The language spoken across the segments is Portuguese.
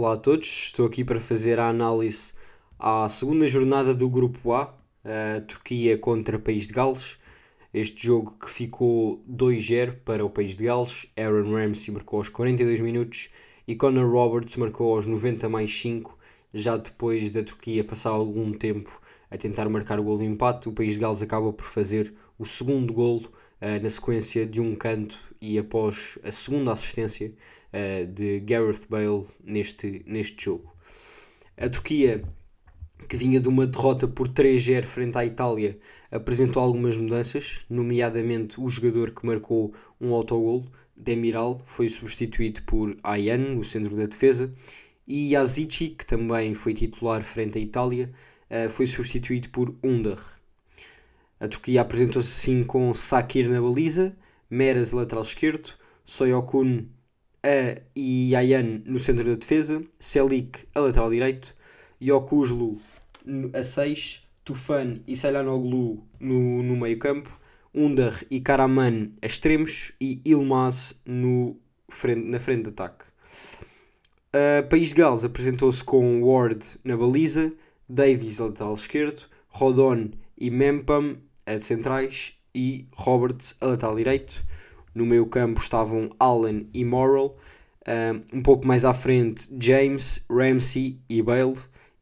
Olá a todos, estou aqui para fazer a análise à segunda jornada do Grupo A, a Turquia contra País de Gales. Este jogo que ficou 2-0 para o País de Gales, Aaron Ramsey marcou aos 42 minutos e Conor Roberts marcou aos 90 mais 5, já depois da Turquia passar algum tempo a tentar marcar o gol de empate, o País de Gales acaba por fazer o segundo golo uh, na sequência de um canto e após a segunda assistência uh, de Gareth Bale neste, neste jogo. A Turquia, que vinha de uma derrota por 3-0 frente à Itália, apresentou algumas mudanças, nomeadamente o jogador que marcou um autogol, Demiral, foi substituído por Ayan no centro da defesa e Yazici, que também foi titular frente à Itália, uh, foi substituído por Undar. A Turquia apresentou-se assim com Sakir na baliza, Meras lateral esquerdo, Soyokun a e Ayan no centro da defesa, Selik a lateral direito, Yokuzlu a 6, Tufan e Sailanoglu no, no meio campo, Undar e Karaman a extremos e Ilmaz no frente, na frente de ataque. Uh, País de Gales apresentou-se com Ward na baliza, Davies lateral esquerdo, Rodon e Mempam a centrais e Roberts a lateral direito. No meio campo estavam Allen e Morrell. Um, pouco mais à frente, James, Ramsey e Bale.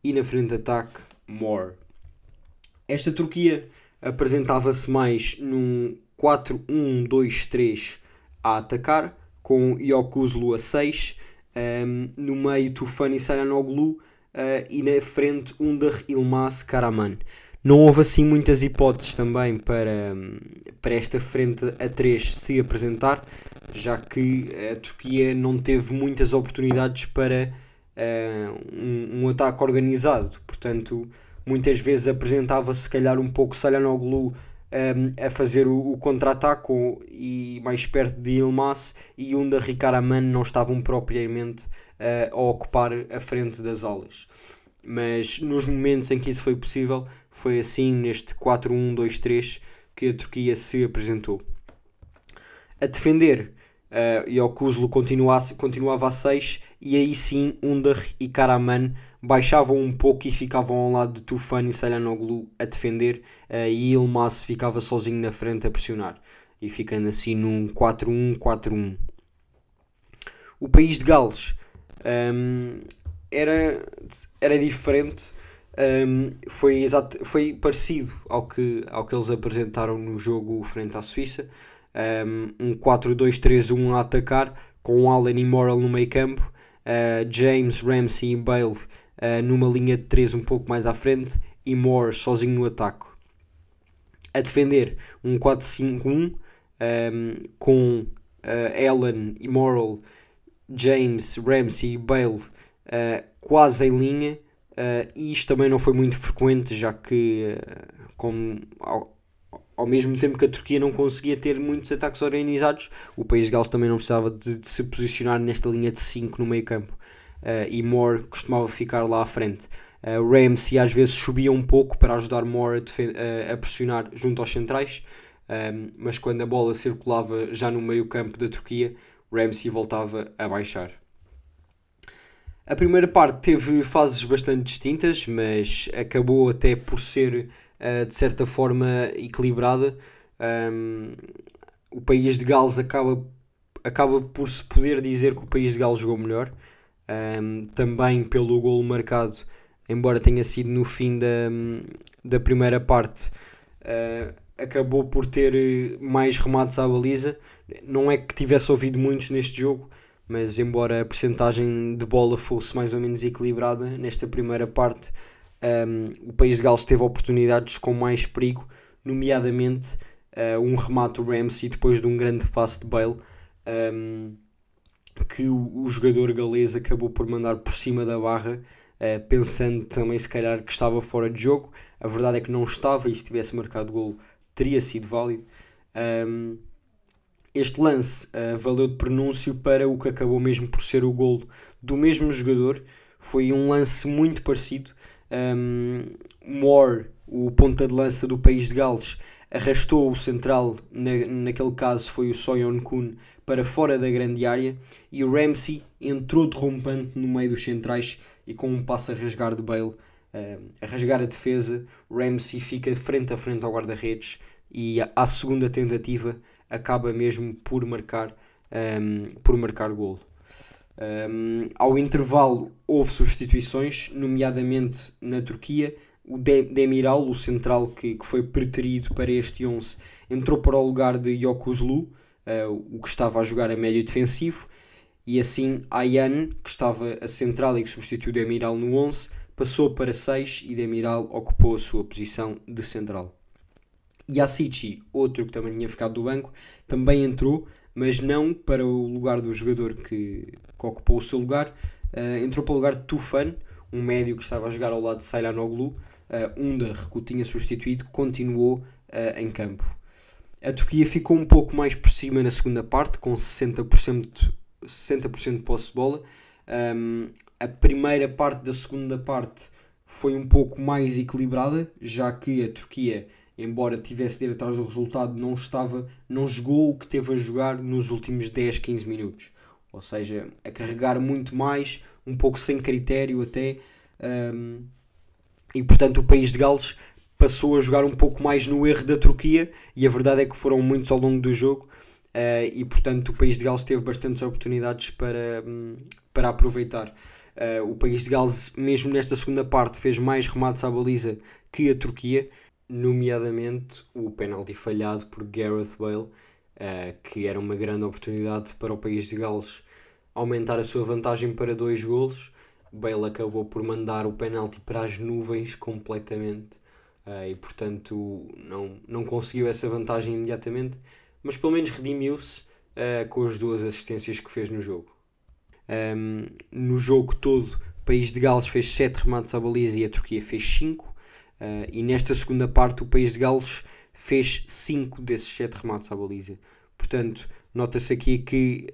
E na frente de ataque, Moore. Esta Turquia apresentava-se mais num 4-1-2-3 a atacar, com Yokuzlu a 6, um, no meio Tufan e Saranoglu uh, e na frente Undar Ilmaz Karaman. Não houve assim muitas hipóteses também para, para esta frente a 3 se apresentar, já que a Turquia não teve muitas oportunidades para uh, um, um, ataque organizado. Portanto, muitas vezes apresentava-se se calhar um pouco Salhanoglu um, a fazer o, o contra-ataque e mais perto de Ilmaz e um da Ricaraman não estavam propriamente uh, a ocupar a frente das aulas mas nos momentos em que isso foi possível, foi assim neste 4-1-2-3 que a Turquia se apresentou. A defender, uh, Yokuzlu continuava a 6 e aí sim Undar e Karaman baixavam um pouco e ficavam ao lado de Tufan e Salhanoglu a defender uh, e Ilmaz ficava sozinho na frente a pressionar e ficando assim num 4-1-4-1. O país de Gales um, era, era diferente. Um, foi, exato, foi parecido ao que, ao que eles apresentaram no jogo frente à Suíça. Um, um 4-2-3-1 a atacar, com Allen e Morrell no meio campo, uh, James, Ramsey e Bale uh, numa linha de 3 um pouco mais à frente e Moore sozinho no ataque. A defender, um 4-5-1 um, com uh, Allen e Morrell, James, Ramsey e Bale uh, quase em linha, uh, e isto também não foi muito frequente, já que, uh, como, ao, ao, mesmo tempo que a Turquia não conseguia ter muitos ataques organizados, o país de Gales também não precisava de, de se posicionar nesta linha de 5 no meio campo. e Moore costumava ficar lá à frente. Uh, Ramsey às vezes subia um pouco para ajudar Moore a, a pressionar junto aos centrais, um, mas quando a bola circulava já no meio campo da Turquia, Ramsey voltava a baixar. A primeira parte teve fases bastante distintas, mas acabou até por ser uh, de certa forma equilibrada. Um, o país de Gales acaba, acaba por se poder dizer que o país de Gales jogou melhor, um, também pelo golo marcado, embora tenha sido no fim da, da primeira parte. Uh, acabou por ter mais remates à baliza. Não é que tivesse ouvido muitos neste jogo, mas embora a percentagem de bola fosse mais ou menos equilibrada nesta primeira parte, um, o País de Gales teve oportunidades com mais perigo, nomeadamente uh, um remate do Ramsey depois de um grande passe de Bale, um, que o, o, jogador galês acabou por mandar por cima da barra, uh, pensando também se calhar que estava fora de jogo. A verdade é que não estava e se tivesse marcado gol teria sido válido. Um, este lance uh, valeu de pronúncio para o que acabou mesmo por ser o golo do mesmo jogador. Foi um lance muito parecido. Um, Moore, o ponta de lança do país de Gales, arrastou o central, na, naquele caso foi o Soyon Kun, para fora da grande área e o Ramsey entrou derrompante no meio dos centrais e com um passo a rasgar de Bale, uh, a rasgar a defesa, Ramsey fica frente a frente ao guarda-redes e à segunda tentativa acaba mesmo por marcar, um, ehm, por marcar golo. Um, ehm, ao intervalo houve substituições, nomeadamente na Turquia, o Demiral, o central que, que foi preterido para este 11, entrou para o lugar de Yokuzlu, uh, o que estava a jogar a médio defensivo, e assim Ayan, que estava a central e que substituiu Demiral no 11, passou para 6 e Demiral ocupou a sua posição de central. Yasichi, outro que também tinha ficado do banco, também entrou, mas não para o lugar do jogador que, que ocupou o seu lugar, uh, entrou para o lugar de Tufan, um médio que estava a jogar ao lado de Saylanoglu, uh, Under, que o tinha substituído, continuou uh, em campo. A Turquia ficou um pouco mais por cima na segunda parte, com 60%, 60 de posse de bola. Um, a primeira parte da segunda parte foi um pouco mais equilibrada, já que a Turquia, embora tivesse de ir atrás do resultado, não estava, não jogou o que teve a jogar nos últimos 10, 15 minutos. Ou seja, a carregar muito mais, um pouco sem critério até. Um, e portanto o país de Gales passou a jogar um pouco mais no erro da Turquia e a verdade é que foram muitos ao longo do jogo uh, e portanto o país de Gales teve bastantes oportunidades para, um, para aproveitar. Uh, o país de Gales, mesmo nesta segunda parte, fez mais remates à baliza que a Turquia, nomeadamente o penalti falhado por Gareth Bale, uh, que era uma grande oportunidade para o país de Gales aumentar a sua vantagem para dois golos Bale acabou por mandar o penalti para as nuvens completamente uh, e portanto não, não conseguiu essa vantagem imediatamente, mas pelo menos redimiu-se uh, com as duas assistências que fez no jogo. Um, no jogo todo, o país de Gales fez 7 remates à baliza e a Turquia fez 5, uh, e nesta segunda parte, o país de Gales fez 5 desses 7 remates à baliza. Portanto, nota-se aqui que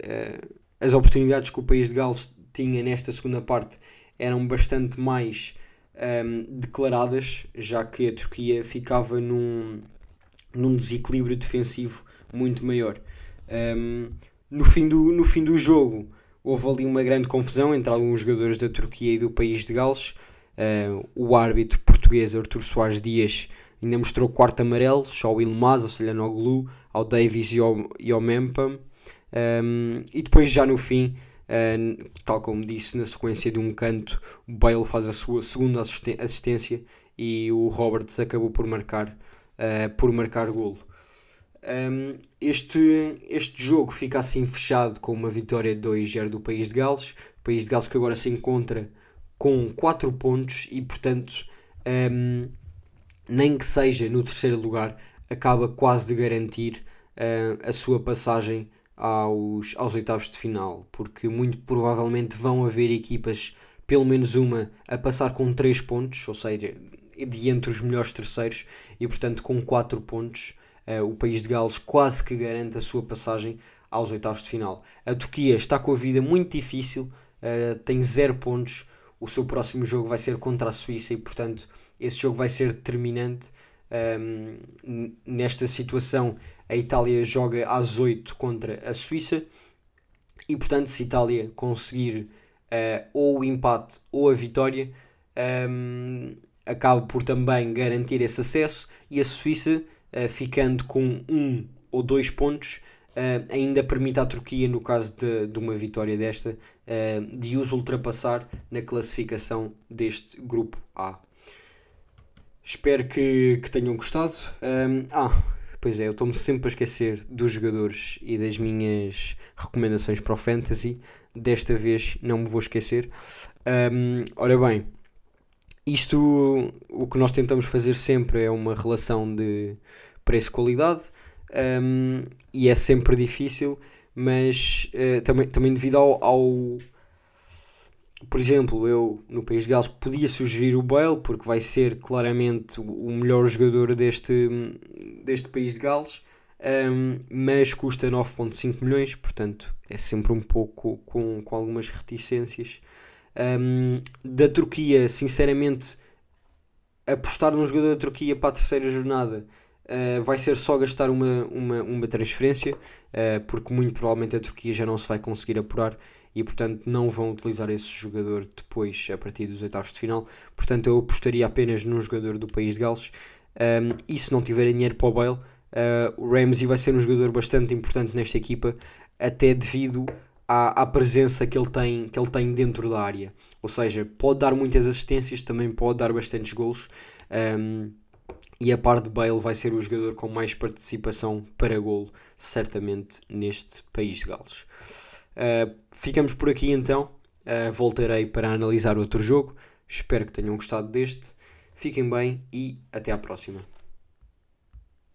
as oportunidades que o país de Gales tinha nesta segunda parte eram bastante mais um, declaradas, já que a Turquia ficava num, num desequilíbrio defensivo muito maior. Um, no, fim do, no fim do jogo houve ali uma grande confusão entre alguns jogadores da Turquia e do país de Gales. Uh, o árbitro português Artur Soares Dias ainda mostrou quarto amarelo ao Ilmaz, ao Selhanoglu, ao Davis e ao, e ao. Um, e depois já no fim tal como disse, na sequência de um canto, o Bale faz a sua segunda assistência e o Roberts acabou por marcar, uh, por marcar golo. Um, este, este jogo fica assim fechado com uma vitória 2-0 do País de Gales. O País de Gales que agora se encontra com 4 pontos e, portanto, um, nem que seja no terceiro lugar, acaba quase de garantir uh, a sua passagem aos, aos oitavos de final, porque muito provavelmente vão haver equipas, pelo menos uma, a passar com 3 pontos, ou seja, de entre os melhores terceiros, e portanto com 4 pontos, uh, o país de Gales quase que garante a sua passagem aos oitavos de final. A Turquia está com a vida muito difícil, uh, tem 0 pontos, o seu próximo jogo vai ser contra a Suíça e portanto esse jogo vai ser determinante. Um, nesta situação a Itália joga às 8 contra a Suíça e, portanto, se a Itália conseguir uh, ou o empate ou a vitória, um, acaba por também garantir esse acesso e a Suíça, uh, ficando com um ou dois pontos, uh, ainda permite à Turquia, no caso de, de uma vitória desta, de os ultrapassar na classificação deste grupo A. Espero que, que tenham gostado. Um, ehm, ah, Pois é, eu estou-me sempre a esquecer dos jogadores e das minhas recomendações para o Fantasy. Desta vez não me vou esquecer. Um, ora bem, isto o que nós tentamos fazer sempre é uma relação de preço-qualidade um, e é sempre difícil, mas uh, também, também devido ao, ao por exemplo, eu no País de Gales podia sugerir o Bale, porque vai ser claramente o melhor jogador deste, deste País de Gales, um, mas custa 9,5 milhões, portanto é sempre um pouco com, com algumas reticências. Um, da Turquia, sinceramente, apostar num jogador da Turquia para a terceira jornada Uh, vai ser só gastar uma, uma, uma transferência, uh, porque muito provavelmente a Turquia já não se vai conseguir apurar e portanto não vão utilizar esse jogador depois a partir dos oitavos de final. Portanto, eu apostaria apenas num jogador do país de Gales. Um, e se não tiver dinheiro para o Bale, uh, o Ramsey vai ser um jogador bastante importante nesta equipa, até devido à, à presença que ele, tem, que ele tem dentro da área. Ou seja, pode dar muitas assistências, também pode dar bastantes golos. Um, e a par de Bale vai ser o jogador com mais participação para golo, certamente, neste país de Gales. Uh, ficamos por aqui então. Uh, voltarei para analisar outro jogo. Espero que tenham gostado deste. Fiquem bem e até à próxima.